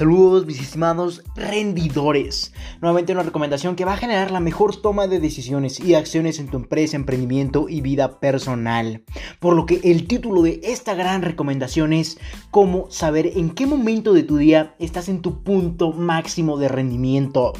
Saludos mis estimados rendidores. Nuevamente una recomendación que va a generar la mejor toma de decisiones y acciones en tu empresa, emprendimiento y vida personal. Por lo que el título de esta gran recomendación es cómo saber en qué momento de tu día estás en tu punto máximo de rendimiento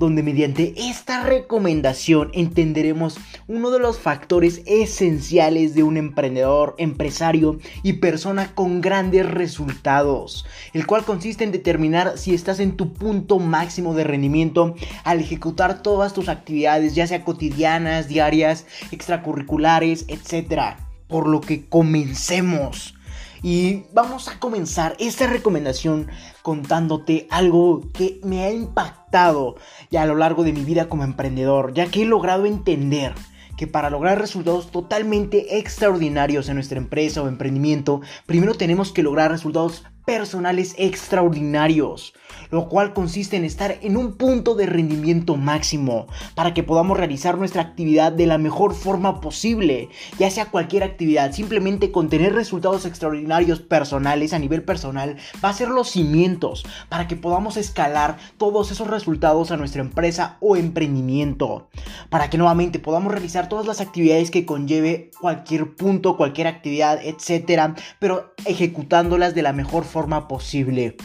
donde mediante esta recomendación entenderemos uno de los factores esenciales de un emprendedor, empresario y persona con grandes resultados, el cual consiste en determinar si estás en tu punto máximo de rendimiento al ejecutar todas tus actividades, ya sea cotidianas, diarias, extracurriculares, etc. Por lo que comencemos. Y vamos a comenzar esta recomendación contándote algo que me ha impactado ya a lo largo de mi vida como emprendedor, ya que he logrado entender que para lograr resultados totalmente extraordinarios en nuestra empresa o emprendimiento, primero tenemos que lograr resultados personales extraordinarios, lo cual consiste en estar en un punto de rendimiento máximo para que podamos realizar nuestra actividad de la mejor forma posible, ya sea cualquier actividad, simplemente con tener resultados extraordinarios personales a nivel personal va a ser los cimientos para que podamos escalar todos esos resultados a nuestra empresa o emprendimiento, para que nuevamente podamos realizar todas las actividades que conlleve cualquier punto, cualquier actividad, etcétera, pero ejecutándolas de la mejor forma posible.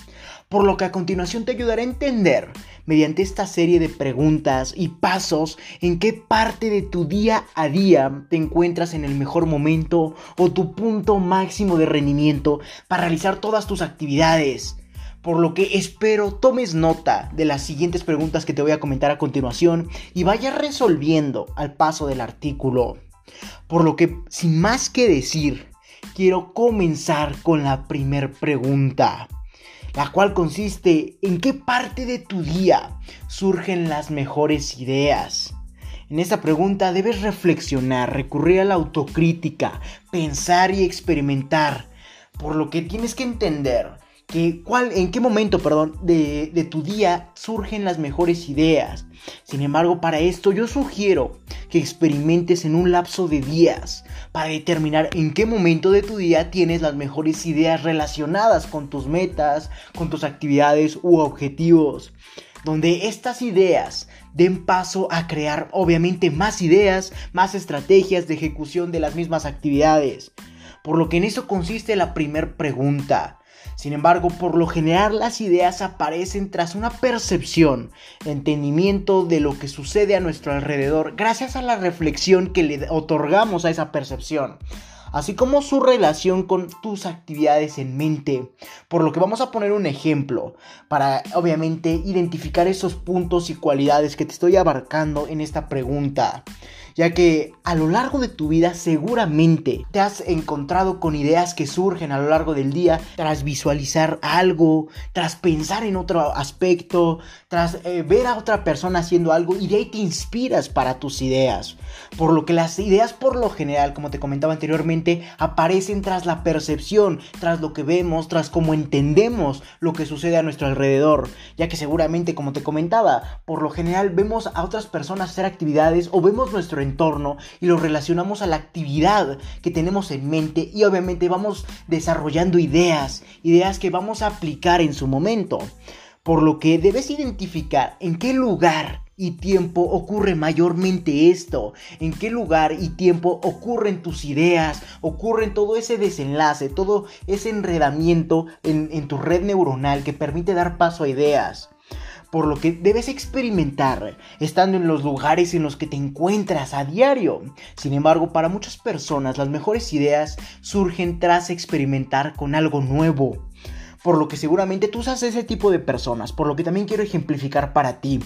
Por lo que a continuación te ayudaré a entender, mediante esta serie de preguntas y pasos, en qué parte de tu día a día te encuentras en el mejor momento o tu punto máximo de rendimiento para realizar todas tus actividades. Por lo que espero tomes nota de las siguientes preguntas que te voy a comentar a continuación y vayas resolviendo al paso del artículo. Por lo que, sin más que decir, quiero comenzar con la primer pregunta, la cual consiste en qué parte de tu día surgen las mejores ideas. En esta pregunta debes reflexionar, recurrir a la autocrítica, pensar y experimentar, por lo que tienes que entender que cuál, en qué momento, perdón, de, de tu día surgen las mejores ideas. Sin embargo, para esto yo sugiero que experimentes en un lapso de días para determinar en qué momento de tu día tienes las mejores ideas relacionadas con tus metas, con tus actividades u objetivos. Donde estas ideas den paso a crear obviamente más ideas, más estrategias de ejecución de las mismas actividades. Por lo que en eso consiste la primera pregunta. Sin embargo, por lo general las ideas aparecen tras una percepción, entendimiento de lo que sucede a nuestro alrededor, gracias a la reflexión que le otorgamos a esa percepción así como su relación con tus actividades en mente. Por lo que vamos a poner un ejemplo para obviamente identificar esos puntos y cualidades que te estoy abarcando en esta pregunta ya que a lo largo de tu vida seguramente te has encontrado con ideas que surgen a lo largo del día tras visualizar algo, tras pensar en otro aspecto, tras eh, ver a otra persona haciendo algo y de ahí te inspiras para tus ideas. Por lo que las ideas por lo general, como te comentaba anteriormente, aparecen tras la percepción, tras lo que vemos, tras cómo entendemos lo que sucede a nuestro alrededor, ya que seguramente, como te comentaba, por lo general vemos a otras personas hacer actividades o vemos nuestro entorno y lo relacionamos a la actividad que tenemos en mente y obviamente vamos desarrollando ideas, ideas que vamos a aplicar en su momento. Por lo que debes identificar en qué lugar y tiempo ocurre mayormente esto, en qué lugar y tiempo ocurren tus ideas, ocurren todo ese desenlace, todo ese enredamiento en, en tu red neuronal que permite dar paso a ideas por lo que debes experimentar estando en los lugares en los que te encuentras a diario. Sin embargo, para muchas personas las mejores ideas surgen tras experimentar con algo nuevo por lo que seguramente tú seas ese tipo de personas, por lo que también quiero ejemplificar para ti,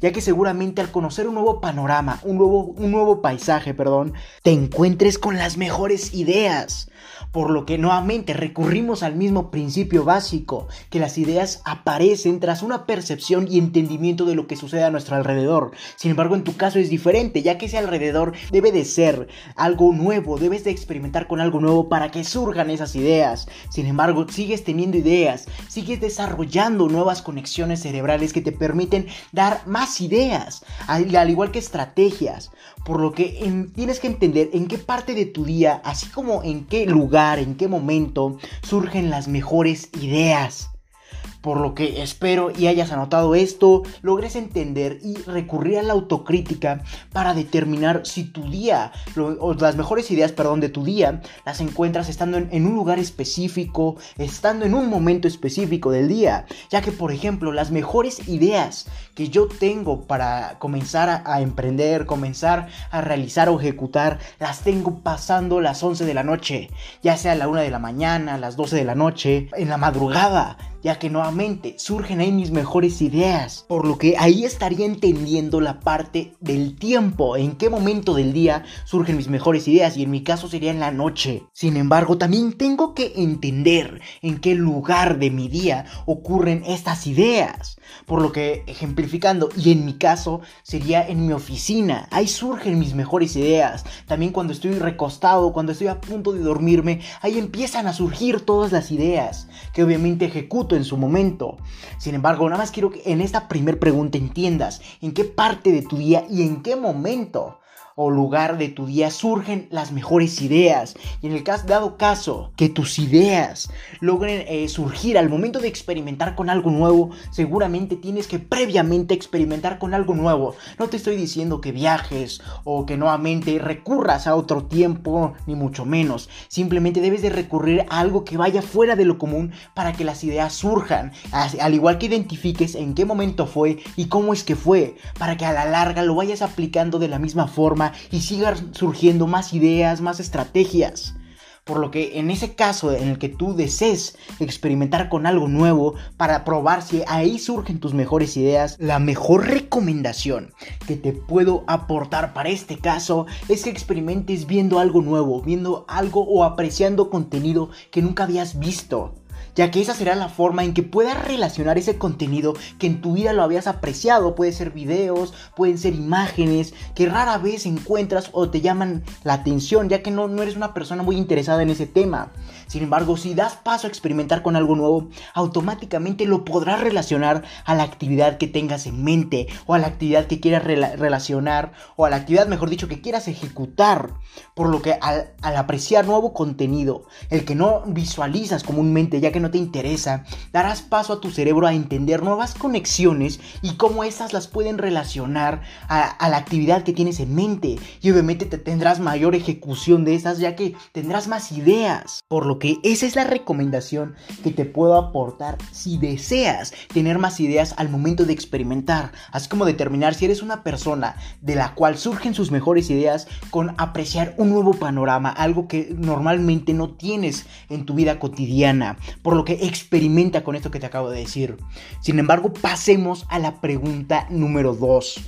ya que seguramente al conocer un nuevo panorama, un nuevo, un nuevo paisaje, perdón, te encuentres con las mejores ideas, por lo que nuevamente recurrimos al mismo principio básico, que las ideas aparecen tras una percepción y entendimiento de lo que sucede a nuestro alrededor. Sin embargo, en tu caso es diferente, ya que ese alrededor debe de ser algo nuevo, debes de experimentar con algo nuevo para que surjan esas ideas. Sin embargo, sigues teniendo ideas, sigues desarrollando nuevas conexiones cerebrales que te permiten dar más ideas, al, igual que estrategias. Por lo que tienes que entender en qué parte de tu día, así como en qué lugar, en qué momento surgen las mejores ideas. Por lo que espero y hayas anotado esto, logres entender y recurrir a la autocrítica para determinar si tu día, o las mejores ideas, perdón, de tu día, las encuentras estando en, un lugar específico, estando en un momento específico del día. Ya que, por ejemplo, las mejores ideas que yo tengo para comenzar a, emprender, comenzar a realizar o ejecutar, las tengo pasando las 11 de la noche, ya sea la 1 de la mañana, las 12 de la noche, en la madrugada ya que nuevamente surgen ahí mis mejores ideas, por lo que ahí estaría entendiendo la parte del tiempo, en qué momento del día surgen mis mejores ideas y en mi caso sería en la noche. Sin embargo, también tengo que entender en qué lugar de mi día ocurren estas ideas, por lo que ejemplificando y en mi caso sería en mi oficina, ahí surgen mis mejores ideas, también cuando estoy recostado, cuando estoy a punto de dormirme, ahí empiezan a surgir todas las ideas que obviamente ejecuto en su momento. Sin embargo, nada más quiero que en esta primer pregunta entiendas en qué parte de tu día y en qué momento o lugar de tu día surgen las mejores ideas. Y en el caso, dado caso que tus ideas logren eh, surgir al momento de experimentar con algo nuevo, seguramente tienes que previamente experimentar con algo nuevo. No te estoy diciendo que viajes o que nuevamente recurras a otro tiempo, ni mucho menos. Simplemente debes de recurrir a algo que vaya fuera de lo común para que las ideas surjan. Al igual que identifiques en qué momento fue y cómo es que fue, para que a la larga lo vayas aplicando de la misma forma y sigan surgiendo más ideas, más estrategias. Por lo que en ese caso en el que tú desees experimentar con algo nuevo para probar si ahí surgen tus mejores ideas, la mejor recomendación que te puedo aportar para este caso es que experimentes viendo algo nuevo, viendo algo o apreciando contenido que nunca habías visto ya que esa será la forma en que puedas relacionar ese contenido que en tu vida lo habías apreciado. Puede ser videos, pueden ser imágenes que rara vez encuentras o te llaman la atención, ya que no, no eres una persona muy interesada en ese tema. Sin embargo, si das paso a experimentar con algo nuevo, automáticamente lo podrás relacionar a la actividad que tengas en mente o a la actividad que quieras relacionar o a la actividad, mejor dicho, que quieras ejecutar. Por lo que al, al apreciar nuevo contenido, el que no visualizas comúnmente ya que no te interesa, darás paso a tu cerebro a entender nuevas conexiones y cómo estas las pueden relacionar a, la actividad que tienes en mente. Y obviamente te tendrás mayor ejecución de esas ya que tendrás más ideas. Por lo que esa es la recomendación que te puedo aportar si deseas tener más ideas al momento de experimentar. Así como determinar si eres una persona de la cual surgen sus mejores ideas con apreciar un nuevo panorama, algo que normalmente no tienes en tu vida cotidiana por lo que experimenta con esto que te acabo de decir. Sin embargo, pasemos a la pregunta número 2,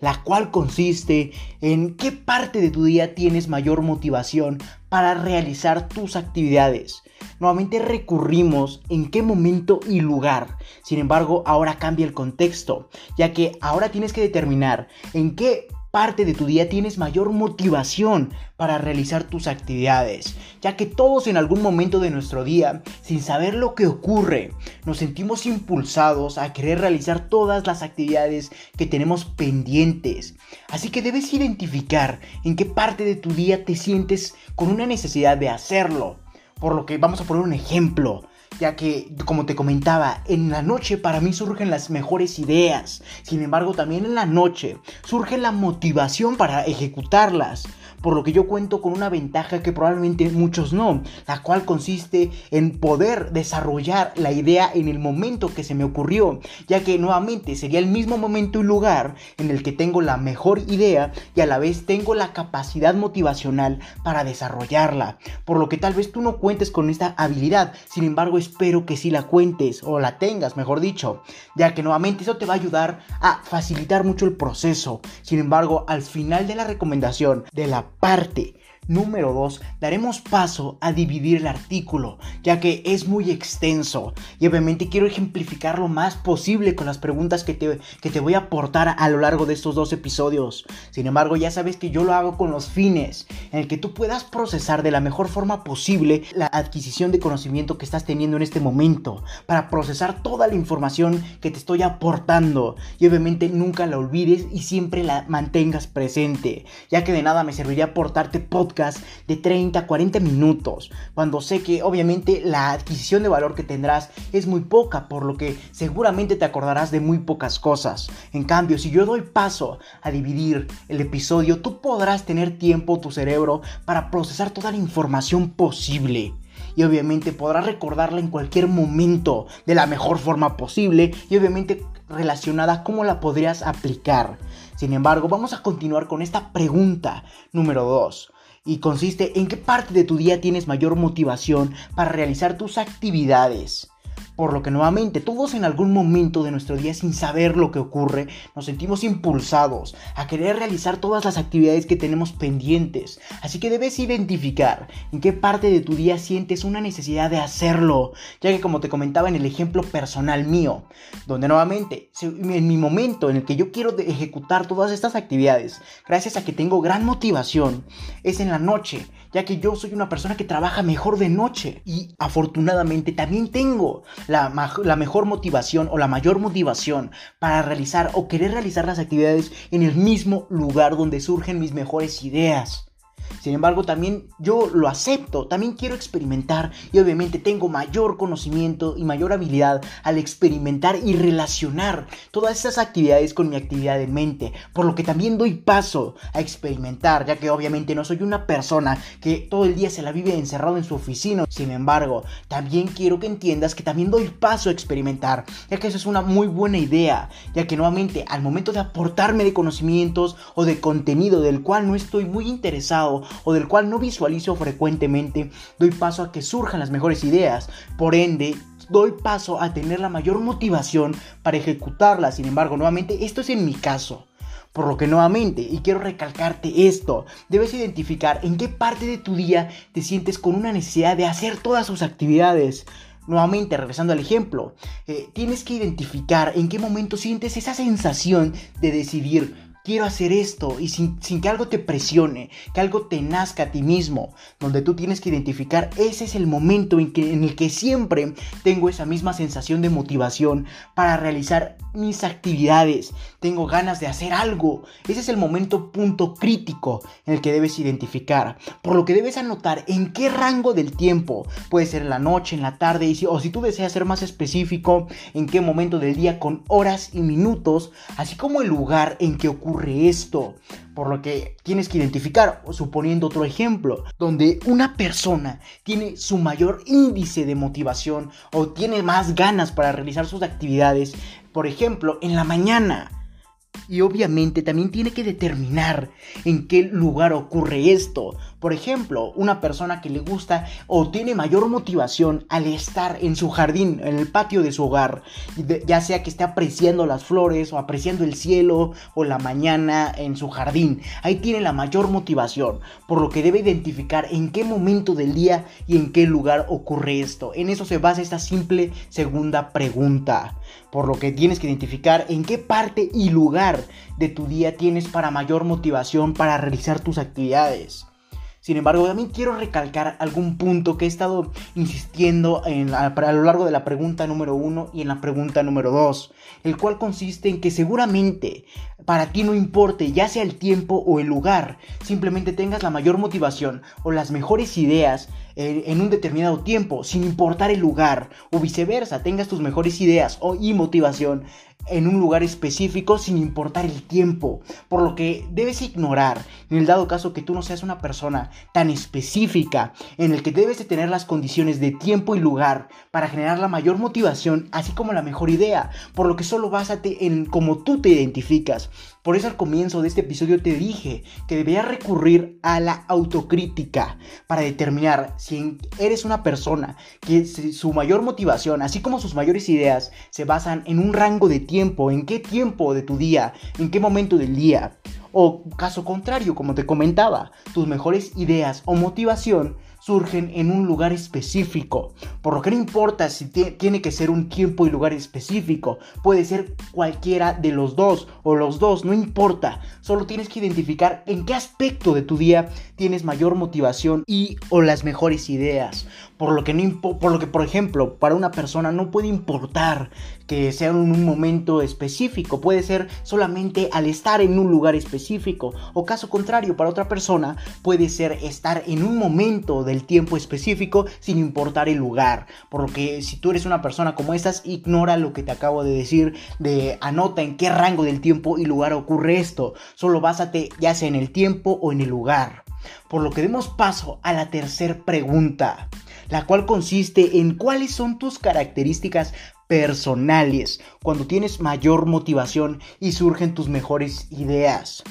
la cual consiste en qué parte de tu día tienes mayor motivación para realizar tus actividades. Nuevamente recurrimos en qué momento y lugar. Sin embargo, ahora cambia el contexto, ya que ahora tienes que determinar en qué parte de tu día tienes mayor motivación para realizar tus actividades, ya que todos en algún momento de nuestro día, sin saber lo que ocurre, nos sentimos impulsados a querer realizar todas las actividades que tenemos pendientes. Así que debes identificar en qué parte de tu día te sientes con una necesidad de hacerlo. Por lo que vamos a poner un ejemplo ya que, como te comentaba, en la noche para mí surgen las mejores ideas. Sin embargo, también en la noche surge la motivación para ejecutarlas por lo que yo cuento con una ventaja que probablemente muchos no, la cual consiste en poder desarrollar la idea en el momento que se me ocurrió, ya que nuevamente sería el mismo momento y lugar en el que tengo la mejor idea y a la vez tengo la capacidad motivacional para desarrollarla, por lo que tal vez tú no cuentes con esta habilidad, sin embargo espero que sí la cuentes o la tengas, mejor dicho, ya que nuevamente eso te va a ayudar a facilitar mucho el proceso. Sin embargo, al final de la recomendación de la parte Número 2, daremos paso a dividir el artículo, ya que es muy extenso y obviamente quiero ejemplificar lo más posible con las preguntas que te, que te voy a aportar a lo largo de estos dos episodios. Sin embargo, ya sabes que yo lo hago con los fines, en el que tú puedas procesar de la mejor forma posible la adquisición de conocimiento que estás teniendo en este momento, para procesar toda la información que te estoy aportando y obviamente nunca la olvides y siempre la mantengas presente, ya que de nada me serviría aportarte podcast de 30, 40 minutos, cuando sé que obviamente la adquisición de valor que tendrás es muy poca, por lo que seguramente te acordarás de muy pocas cosas. En cambio, si yo doy paso a dividir el episodio, tú podrás tener tiempo, tu cerebro, para procesar toda la información posible y obviamente podrás recordarla en cualquier momento de la mejor forma posible y obviamente relacionada cómo la podrías aplicar. Sin embargo, vamos a continuar con esta pregunta número 2 y consiste en qué parte de tu día tienes mayor motivación para realizar tus actividades. Por lo que nuevamente todos en algún momento de nuestro día sin saber lo que ocurre nos sentimos impulsados a querer realizar todas las actividades que tenemos pendientes. Así que debes identificar en qué parte de tu día sientes una necesidad de hacerlo. Ya que como te comentaba en el ejemplo personal mío, donde nuevamente en mi momento en el que yo quiero ejecutar todas estas actividades, gracias a que tengo gran motivación, es en la noche ya que yo soy una persona que trabaja mejor de noche y afortunadamente también tengo la, mejor motivación o la mayor motivación para realizar o querer realizar las actividades en el mismo lugar donde surgen mis mejores ideas. Sin embargo, también yo lo acepto, también quiero experimentar y obviamente tengo mayor conocimiento y mayor habilidad al experimentar y relacionar todas esas actividades con mi actividad en mente, por lo que también doy paso a experimentar, ya que obviamente no soy una persona que todo el día se la vive encerrado en su oficina. Sin embargo, también quiero que entiendas que también doy paso a experimentar, ya que eso es una muy buena idea, ya que nuevamente al momento de aportarme de conocimientos o de contenido del cual no estoy muy interesado, o del cual no visualizo frecuentemente, doy paso a que surjan las mejores ideas. Por ende, doy paso a tener la mayor motivación para ejecutarlas. Sin embargo, nuevamente, esto es en mi caso. Por lo que nuevamente, y quiero recalcarte esto, debes identificar en qué parte de tu día te sientes con una necesidad de hacer todas sus actividades. Nuevamente, regresando al ejemplo, eh, tienes que identificar en qué momento sientes esa sensación de decidir quiero hacer esto y sin, que algo te presione, que algo te nazca a ti mismo, donde tú tienes que identificar, ese es el momento en, que, en el que siempre tengo esa misma sensación de motivación para realizar mis actividades, tengo ganas de hacer algo, ese es el momento punto crítico en el que debes identificar, por lo que debes anotar en qué rango del tiempo, puede ser en la noche, en la tarde, o si tú deseas ser más específico, en qué momento del día con horas y minutos, así como el lugar en que ocurre esto? Por lo que tienes que identificar, suponiendo otro ejemplo, donde una persona tiene su mayor índice de motivación o tiene más ganas para realizar sus actividades, por ejemplo, en la mañana y obviamente también tiene que determinar en qué lugar ocurre esto. Por ejemplo, una persona que le gusta o tiene mayor motivación al estar en su jardín, en el patio de su hogar, ya sea que esté apreciando las flores o apreciando el cielo o la mañana en su jardín. Ahí tiene la mayor motivación, por lo que debe identificar en qué momento del día y en qué lugar ocurre esto. En eso se basa esta simple segunda pregunta por lo que tienes que identificar en qué parte y lugar de tu día tienes para mayor motivación para realizar tus actividades. Sin embargo, también quiero recalcar algún punto que he estado insistiendo en, a, lo largo de la pregunta número uno y en la pregunta número dos, el cual consiste en que seguramente para ti no importe ya sea el tiempo o el lugar, simplemente tengas la mayor motivación o las mejores ideas en un determinado tiempo, sin importar el lugar, o viceversa, tengas tus mejores ideas o, y motivación en un lugar específico sin importar el tiempo, por lo que debes ignorar en el dado caso que tú no seas una persona tan específica en el que debes de tener las condiciones de tiempo y lugar para generar la mayor motivación así como la mejor idea, por lo que solo básate en cómo tú te identificas. Por eso al comienzo de este episodio te dije que deberías recurrir a la autocrítica para determinar si eres una persona que su mayor motivación, así como sus mayores ideas, se basan en un rango de tiempo, en qué tiempo de tu día, en qué momento del día. O caso contrario, como te comentaba, tus mejores ideas o motivación surgen en un lugar específico. Por lo que no importa si tiene que ser un tiempo y lugar específico, puede ser cualquiera de los dos o los dos, no importa. Solo tienes que identificar en qué aspecto de tu día tienes mayor motivación y o las mejores ideas. Por lo, que no por lo que, por ejemplo, para una persona no puede importar que sea en un momento específico, puede ser solamente al estar en un lugar específico, o caso contrario, para otra persona puede ser estar en un momento del tiempo específico sin importar el lugar. Por lo que si tú eres una persona como estas, ignora lo que te acabo de decir, de anota en qué rango del tiempo y lugar ocurre esto, solo básate ya sea en el tiempo o en el lugar. Por lo que demos paso a la tercera pregunta la cual consiste en cuáles son tus características personales cuando tienes mayor motivación y surgen tus mejores ideas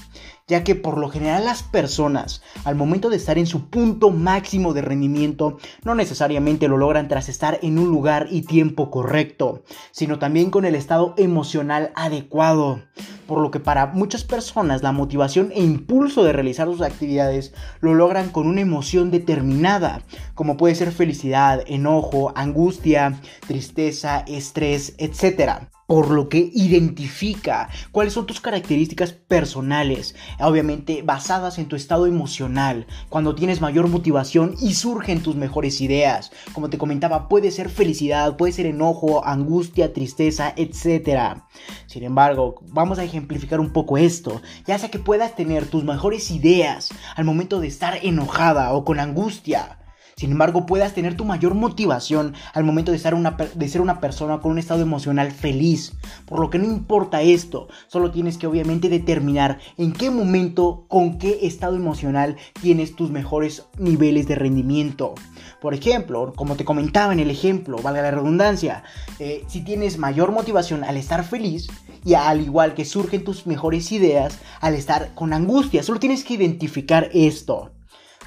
ya que por lo general las personas al momento de estar en su punto máximo de rendimiento no necesariamente lo logran tras estar en un lugar y tiempo correcto, sino también con el estado emocional adecuado. Por lo que para muchas personas la motivación e impulso de realizar sus actividades lo logran con una emoción determinada, como puede ser felicidad, enojo, angustia, tristeza, estrés, etc por lo que identifica cuáles son tus características personales, obviamente basadas en tu estado emocional, cuando tienes mayor motivación y surgen tus mejores ideas. Como te comentaba, puede ser felicidad, puede ser enojo, angustia, tristeza, etc. Sin embargo, vamos a ejemplificar un poco esto, ya sea que puedas tener tus mejores ideas al momento de estar enojada o con angustia sin embargo, puedas tener tu mayor motivación al momento de, una, de ser una persona con un estado emocional feliz. Por lo que no importa esto, solo tienes que obviamente determinar en qué momento, con qué estado emocional tienes tus mejores niveles de rendimiento. Por ejemplo, como te comentaba en el ejemplo, valga la redundancia, eh, si tienes mayor motivación al estar feliz y al igual que surgen tus mejores ideas al estar con angustia, solo tienes que identificar esto.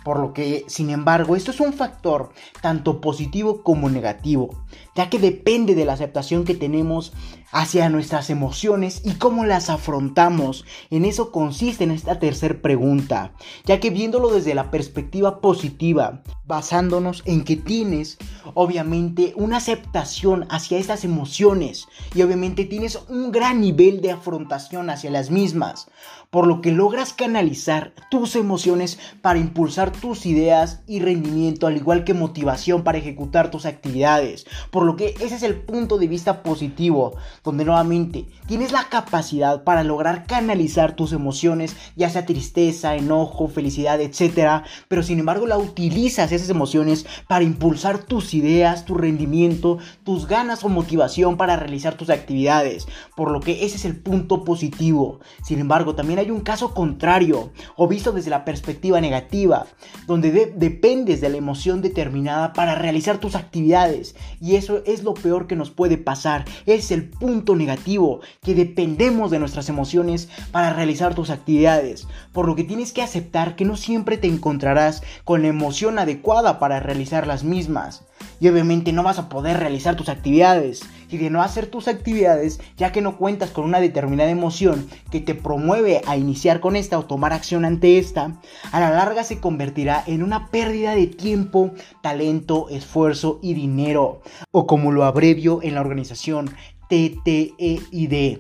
Por lo que, sin embargo, esto es un factor tanto positivo como negativo, ya que depende de la aceptación que tenemos hacia nuestras emociones y cómo las afrontamos. En eso consiste en esta tercera pregunta, ya que viéndolo desde la perspectiva positiva, basándonos en que tienes obviamente una aceptación hacia estas emociones y obviamente tienes un gran nivel de afrontación hacia las mismas, por lo que logras canalizar tus emociones para impulsar tus ideas y rendimiento, al igual que motivación para ejecutar tus actividades, por lo que ese es el punto de vista positivo donde nuevamente tienes la capacidad para lograr canalizar tus emociones, ya sea tristeza, enojo, felicidad, etc. Pero sin embargo la utilizas esas emociones para impulsar tus ideas, tu rendimiento, tus ganas o motivación para realizar tus actividades. Por lo que ese es el punto positivo. Sin embargo, también hay un caso contrario, o visto desde la perspectiva negativa, donde dependes de la emoción determinada para realizar tus actividades. Y eso es lo peor que nos puede pasar. Es el punto negativo, que dependemos de nuestras emociones para realizar tus actividades, por lo que tienes que aceptar que no siempre te encontrarás con la emoción adecuada para realizar las mismas. Y obviamente no vas a poder realizar tus actividades. Y de no hacer tus actividades, ya que no cuentas con una determinada emoción que te promueve a iniciar con esta o tomar acción ante esta, a la larga se convertirá en una pérdida de tiempo, talento, esfuerzo y dinero. O como lo abrevio en la organización, TTEID.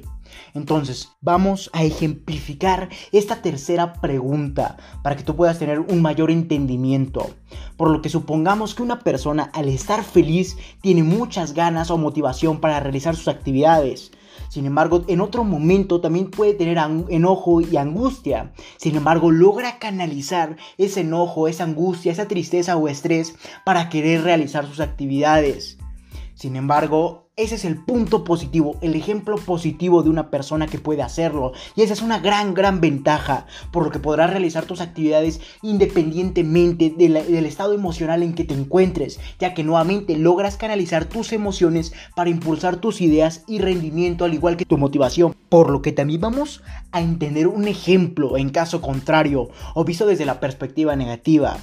Entonces, vamos a ejemplificar esta tercera pregunta para que tú puedas tener un mayor entendimiento. Por lo que supongamos que una persona al estar feliz tiene muchas ganas o motivación para realizar sus actividades. Sin embargo, en otro momento también puede tener enojo y angustia. Sin embargo, logra canalizar ese enojo, esa angustia, esa tristeza o estrés para querer realizar sus actividades. Sin embargo, ese es el punto positivo, el ejemplo positivo de una persona que puede hacerlo. Y esa es una gran, gran ventaja, por lo que podrás realizar tus actividades independientemente del estado emocional en que te encuentres, ya que nuevamente logras canalizar tus emociones para impulsar tus ideas y rendimiento, al igual que tu motivación. Por lo que también vamos a entender un ejemplo en caso contrario, o visto desde la perspectiva negativa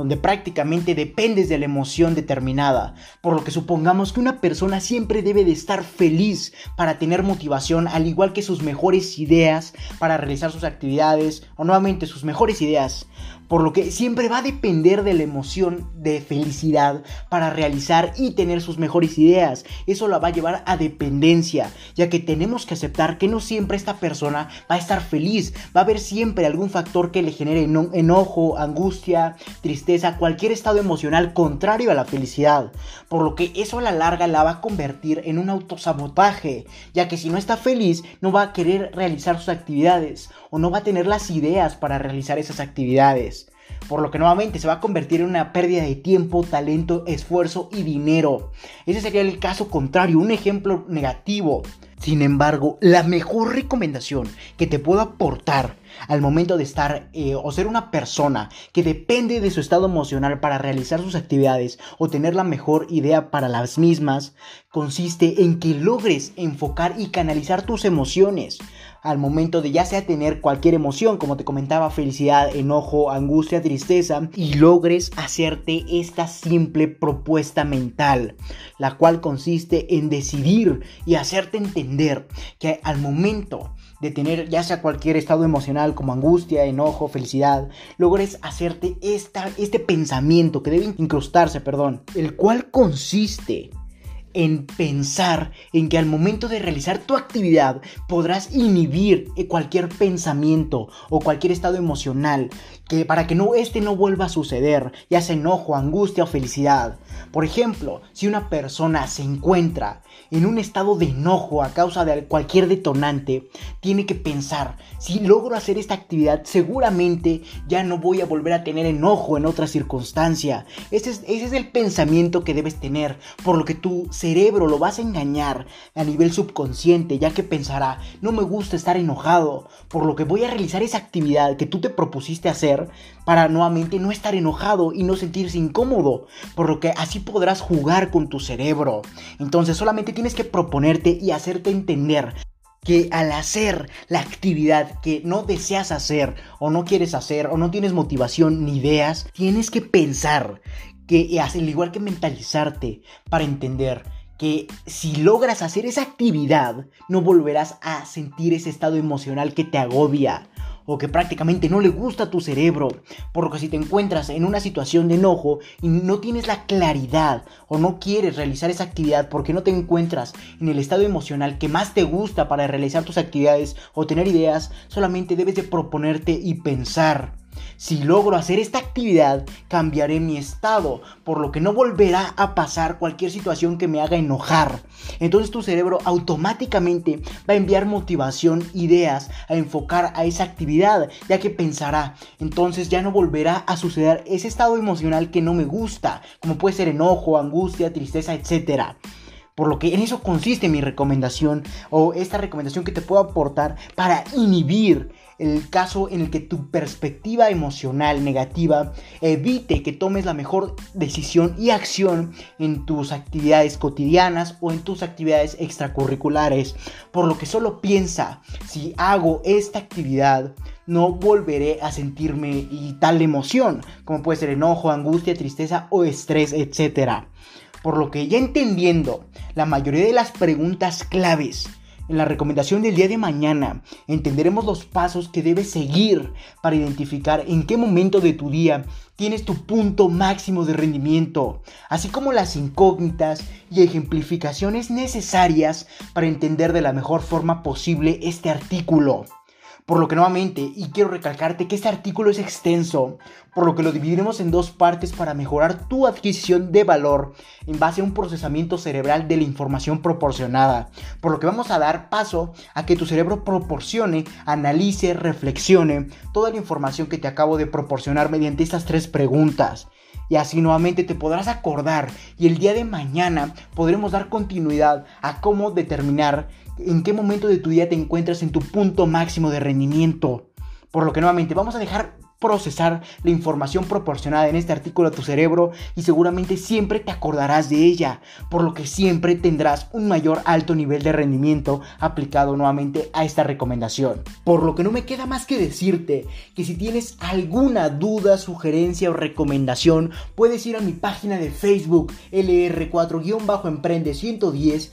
donde prácticamente dependes de la emoción determinada, por lo que supongamos que una persona siempre debe de estar feliz para tener motivación, al igual que sus mejores ideas para realizar sus actividades, o nuevamente sus mejores ideas por lo que siempre va a depender de la emoción de felicidad para realizar y tener sus mejores ideas. Eso la va a llevar a dependencia, ya que tenemos que aceptar que no siempre esta persona va a estar feliz, va a haber siempre algún factor que le genere enojo, angustia, tristeza, cualquier estado emocional contrario a la felicidad, por lo que eso a la larga la va a convertir en un autosabotaje, ya que si no está feliz no va a querer realizar sus actividades o no va a tener las ideas para realizar esas actividades por lo que nuevamente se va a convertir en una pérdida de tiempo, talento, esfuerzo y dinero. Ese sería el caso contrario, un ejemplo negativo. Sin embargo, la mejor recomendación que te puedo aportar al momento de estar eh, o ser una persona que depende de su estado emocional para realizar sus actividades o tener la mejor idea para las mismas, consiste en que logres enfocar y canalizar tus emociones al momento de ya sea tener cualquier emoción, como te comentaba, felicidad, enojo, angustia, tristeza, y logres hacerte esta simple propuesta mental, la cual consiste en decidir y hacerte entender que al momento de tener ya sea cualquier estado emocional como angustia, enojo, felicidad, logres hacerte esta, este pensamiento que debe incrustarse, perdón, el cual consiste en pensar en que al momento de realizar tu actividad podrás inhibir cualquier pensamiento o cualquier estado emocional que para que no este no vuelva a suceder, ya sea enojo, angustia o felicidad. Por ejemplo, si una persona se encuentra en un estado de enojo a causa de cualquier detonante, tiene que pensar, si logro hacer esta actividad, seguramente ya no voy a volver a tener enojo en otra circunstancia. Ese es, ese es el pensamiento que debes tener, por lo que tu cerebro lo vas a engañar a nivel subconsciente, ya que pensará, no me gusta estar enojado, por lo que voy a realizar esa actividad que tú te propusiste hacer para nuevamente no estar enojado y no sentirse incómodo, por lo que así podrás jugar con tu cerebro. Entonces solamente tienes que proponerte y hacerte entender que al hacer la actividad que no deseas hacer o no quieres hacer o no tienes motivación ni ideas, tienes que pensar que al igual que mentalizarte para entender que si logras hacer esa actividad no volverás a sentir ese estado emocional que te agobia o que prácticamente no le gusta a tu cerebro. Porque si te encuentras en una situación de enojo y no tienes la claridad o no quieres realizar esa actividad porque no te encuentras en el estado emocional que más te gusta para realizar tus actividades o tener ideas, solamente debes de proponerte y pensar si logro hacer esta actividad, cambiaré mi estado, por lo que no volverá a pasar cualquier situación que me haga enojar. Entonces tu cerebro automáticamente va a enviar motivación, ideas a enfocar a esa actividad, ya que pensará, entonces ya no volverá a suceder ese estado emocional que no me gusta, como puede ser enojo, angustia, tristeza, etc. Por lo que en eso consiste mi recomendación o esta recomendación que te puedo aportar para inhibir el caso en el que tu perspectiva emocional negativa evite que tomes la mejor decisión y acción en tus actividades cotidianas o en tus actividades extracurriculares. Por lo que solo piensa, si hago esta actividad, no volveré a sentirme y tal emoción, como puede ser enojo, angustia, tristeza o estrés, etc. Por lo que ya entendiendo la mayoría de las preguntas claves en la recomendación del día de mañana entenderemos los pasos que debes seguir para identificar en qué momento de tu día tienes tu punto máximo de rendimiento, así como las incógnitas y ejemplificaciones necesarias para entender de la mejor forma posible este artículo. Por lo que nuevamente, y quiero recalcarte que este artículo es extenso, por lo que lo dividiremos en dos partes para mejorar tu adquisición de valor en base a un procesamiento cerebral de la información proporcionada. Por lo que vamos a dar paso a que tu cerebro proporcione, analice, reflexione toda la información que te acabo de proporcionar mediante estas tres preguntas y así nuevamente te podrás acordar y el día de mañana podremos dar continuidad a cómo determinar en qué momento de tu día te encuentras en tu punto máximo de rendimiento. Por lo que nuevamente vamos a dejar procesar la información proporcionada en este artículo a tu cerebro y seguramente siempre te acordarás de ella, por lo que siempre tendrás un mayor alto nivel de rendimiento aplicado nuevamente a esta recomendación. Por lo que no me queda más que decirte que si tienes alguna duda, sugerencia o recomendación, puedes ir a mi página de Facebook LR4-Emprende 110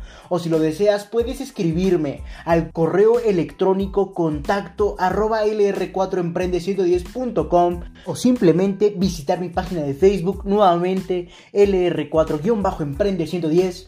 O si lo deseas, puedes escribirme al correo electrónico contacto arroba lr4emprende110.com o simplemente visitar mi página de Facebook nuevamente lr4-emprende110